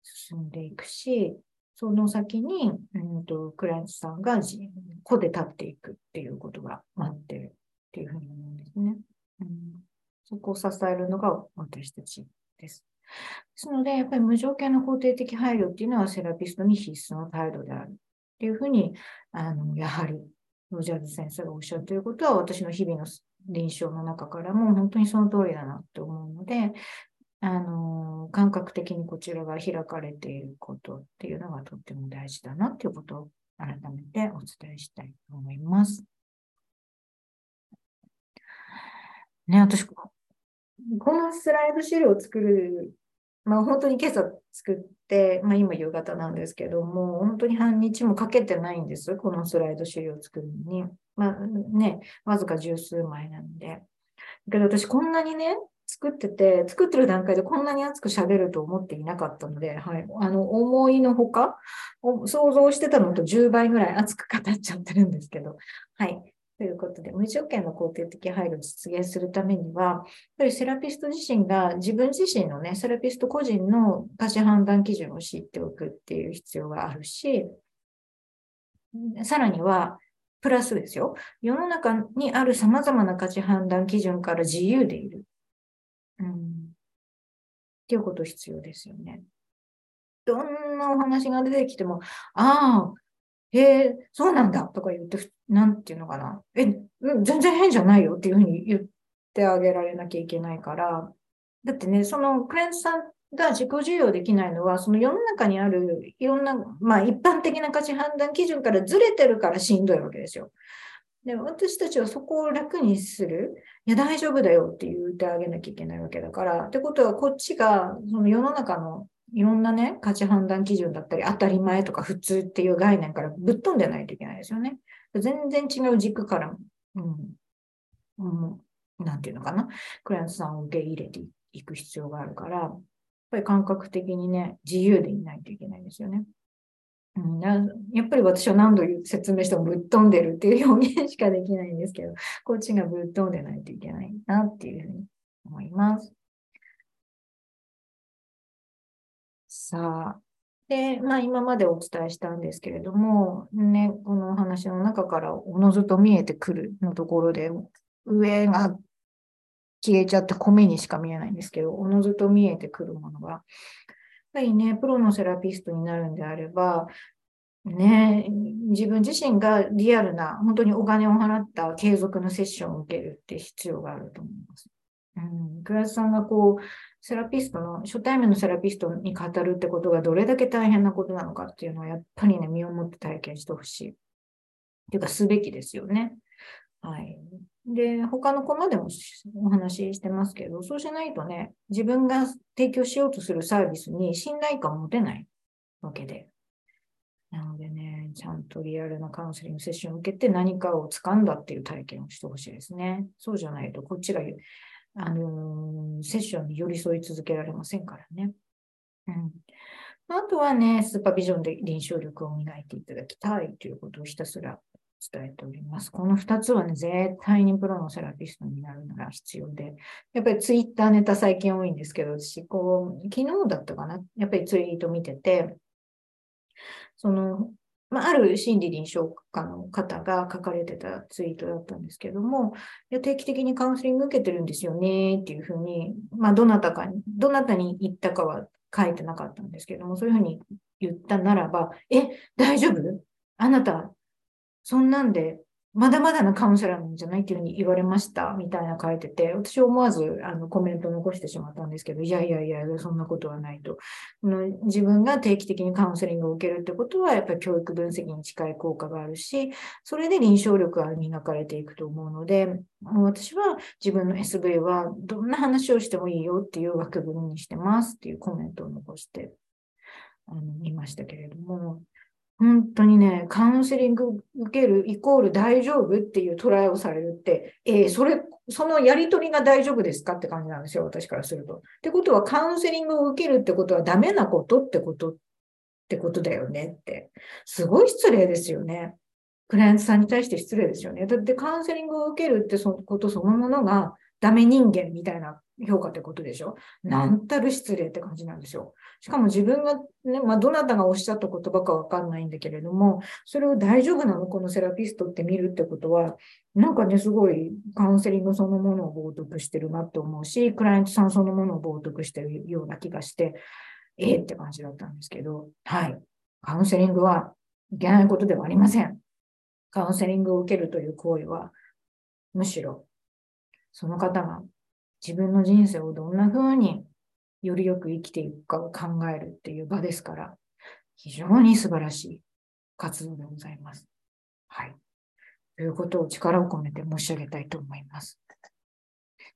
進んでいくし、その先に、うんと、クライアントさんが個で立っていくっていうことが待ってるっていうふうに思うんですね。うん、そこを支えるのが私たちです。ですので、やっぱり無条件の肯定的配慮っていうのはセラピストに必須の態度であるっていうふうに、あの、やはり、ロジャーズ先生がおっしゃっていることは、私の日々の臨床の中からも本当にその通りだなって思うので、あの、感覚的にこちらが開かれていることっていうのがとっても大事だなっていうことを改めてお伝えしたいと思います。ね、私、このスライド資料を作る、まあ本当に今朝作って、まあ今夕方なんですけども、本当に半日もかけてないんです。このスライド資料を作るのに。まあね、わずか十数枚なんで。だけど私こんなにね、作ってて、作ってる段階でこんなに熱く喋ると思っていなかったので、はい。あの、思いのほか、想像してたのと10倍ぐらい熱く語っちゃってるんですけど、はい。ということで、無条件の肯定的配慮を実現するためには、やっぱりセラピスト自身が自分自身のね、セラピスト個人の価値判断基準を知っておくっていう必要があるし、さらには、プラスですよ。世の中にある様々な価値判断基準から自由でいる。うん。っていうこと必要ですよね。どんなお話が出てきても、ああ、へえ、そうなんだとか言って、なんていうのかな。え、全然変じゃないよっていうふうに言ってあげられなきゃいけないから。だってね、そのクレンズさんが自己授与できないのは、その世の中にあるいろんな、まあ一般的な価値判断基準からずれてるからしんどいわけですよ。で、私たちはそこを楽にする。いや、大丈夫だよって言ってあげなきゃいけないわけだから。ってことは、こっちが、その世の中のいろんなね、価値判断基準だったり、当たり前とか普通っていう概念からぶっ飛んでないといけないですよね。全然違う軸から、うん、うん、なんていうのかな、クライアントさんを受け入れていく必要があるから、やっぱり感覚的にね、自由でいないといけないんですよね。うん、やっぱり私は何度説明してもぶっ飛んでるっていう表現しかできないんですけど、こっちがぶっ飛んでないといけないなっていうふうに思います。さ、で、まあ今までお伝えしたんですけれども、ね、このお話の中からおのずと見えてくるのところで、上が消えちゃって米にしか見えないんですけど、おのずと見えてくるものが、やっぱりね、プロのセラピストになるんであれば、ね、自分自身がリアルな、本当にお金を払った継続のセッションを受けるって必要があると思います。うん、クラスさんがこう、セラピストの、初対面のセラピストに語るってことがどれだけ大変なことなのかっていうのは、やっぱりね、身をもって体験してほしい。っていうか、すべきですよね。はい。で、他の子までもお話ししてますけど、そうしないとね、自分が提供しようとするサービスに信頼感を持てないわけで。なのでね、ちゃんとリアルなカウンセリングセッションを受けて何かを掴んだっていう体験をしてほしいですね。そうじゃないと、こっちがあのセッションに寄り添い続けられませんからね。うん。あとはね、スーパービジョンで臨床力を磨いていただきたいということをひたすら伝えております。この2つはね、絶対にプロのセラピストになるなら必要で、やっぱりツイッターネタ最近多いんですけど、私、こう、昨日だったかな、やっぱりツイート見てて、その、まあ、ある心理臨床家の方が書かれてたツイートだったんですけども、いや定期的にカウンセリング受けてるんですよねっていうふうに、まあ、どなたかに、どなたに言ったかは書いてなかったんですけども、そういうふうに言ったならば、え、大丈夫？あなた、そんなんでまだまだなカウンセラーなんじゃないっていうふうに言われました、みたいな書いてて、私思わずあのコメント残してしまったんですけど、いやいやいや、そんなことはないと。自分が定期的にカウンセリングを受けるってことは、やっぱり教育分析に近い効果があるし、それで臨床力が磨かれていくと思うので、私は自分の SV はどんな話をしてもいいよっていう枠組みにしてますっていうコメントを残してあの見ましたけれども、本当にね、カウンセリング受けるイコール大丈夫っていうトライをされるって、えー、それ、そのやりとりが大丈夫ですかって感じなんですよ、私からすると。ってことは、カウンセリングを受けるってことはダメなことってことってことだよねって。すごい失礼ですよね。クライアントさんに対して失礼ですよね。だってカウンセリングを受けるってそのことそのものがダメ人間みたいな評価ってことでしょ？なんたる失礼って感じなんですよ。しかも自分がね、まあ、どなたがおっしゃった言葉かわかんないんだけれども、それを大丈夫なの？このセラピストって見るってことは、なんかね、すごいカウンセリングそのものを冒涜してるなって思うし、クライアントさんそのものを冒涜してるような気がして、ええー、って感じだったんですけど、はい。カウンセリングはいけないことではありません。カウンセリングを受けるという行為は、むしろ、その方が自分の人生をどんな風によりよく生きていくかを考えるっていう場ですから、非常に素晴らしい活動でございます。はい。ということを力を込めて申し上げたいと思います。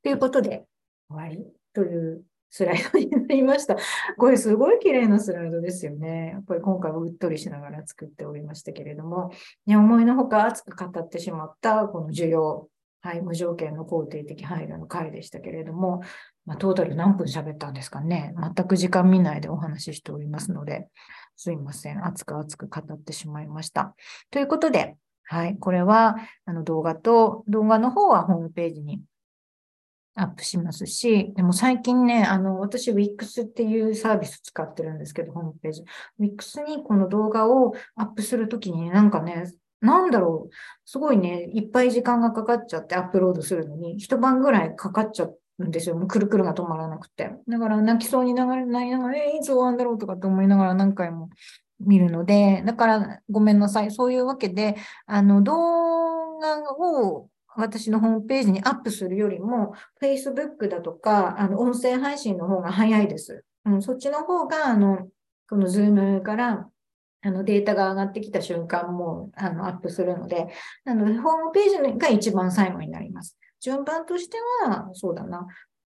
ということで、終わりというスライドになりました。これすごい綺麗なスライドですよね。やっぱり今回はうっとりしながら作っておりましたけれども、ね、思いのほか熱く語ってしまったこの需要、はい、無条件の肯定的配慮の回でしたけれども、まあ、トータル何分喋ったんですかね。全く時間見ないでお話ししておりますので、すいません。熱く熱く語ってしまいました。ということで、はい、これはあの動画と、動画の方はホームページにアップしますし、でも最近ね、あの、私 Wix っていうサービス使ってるんですけど、ホームページ。Wix にこの動画をアップするときに、なんかね、なんだろう、すごいね、いっぱい時間がかかっちゃってアップロードするのに、一晩ぐらいかかっちゃうんですよ。もうくるくるが止まらなくて。だから泣きそうになりながら、えー、いつ終わるんだろうとかって思いながら何回も見るので、だからごめんなさい。そういうわけで、あの、動画を私のホームページにアップするよりも、Facebook だとか、あの、音声配信の方が早いです。うん、そっちの方が、あの、この Zoom からあのデータが上がってきた瞬間もあのアップするので、なので、ホームページが一番最後になります。順番としては、そうだな、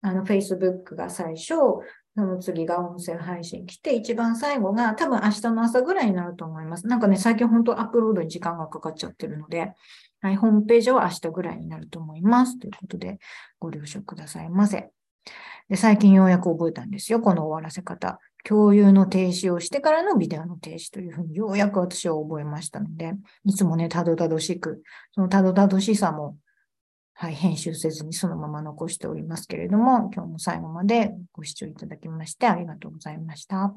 あの Facebook が最初、その次が音声配信来て、一番最後が多分明日の朝ぐらいになると思います。なんかね、最近本当アップロードに時間がかかっちゃってるので、はい、ホームページは明日ぐらいになると思います。ということで、ご了承くださいませ。で最近ようやく覚えたんですよ、この終わらせ方。共有の停止をしてからのビデオの停止というふうにようやく私は覚えましたので、いつもね、たどたどしく、そのたどたどしさも、はい、編集せずにそのまま残しておりますけれども、今日も最後までご視聴いただきましてありがとうございました。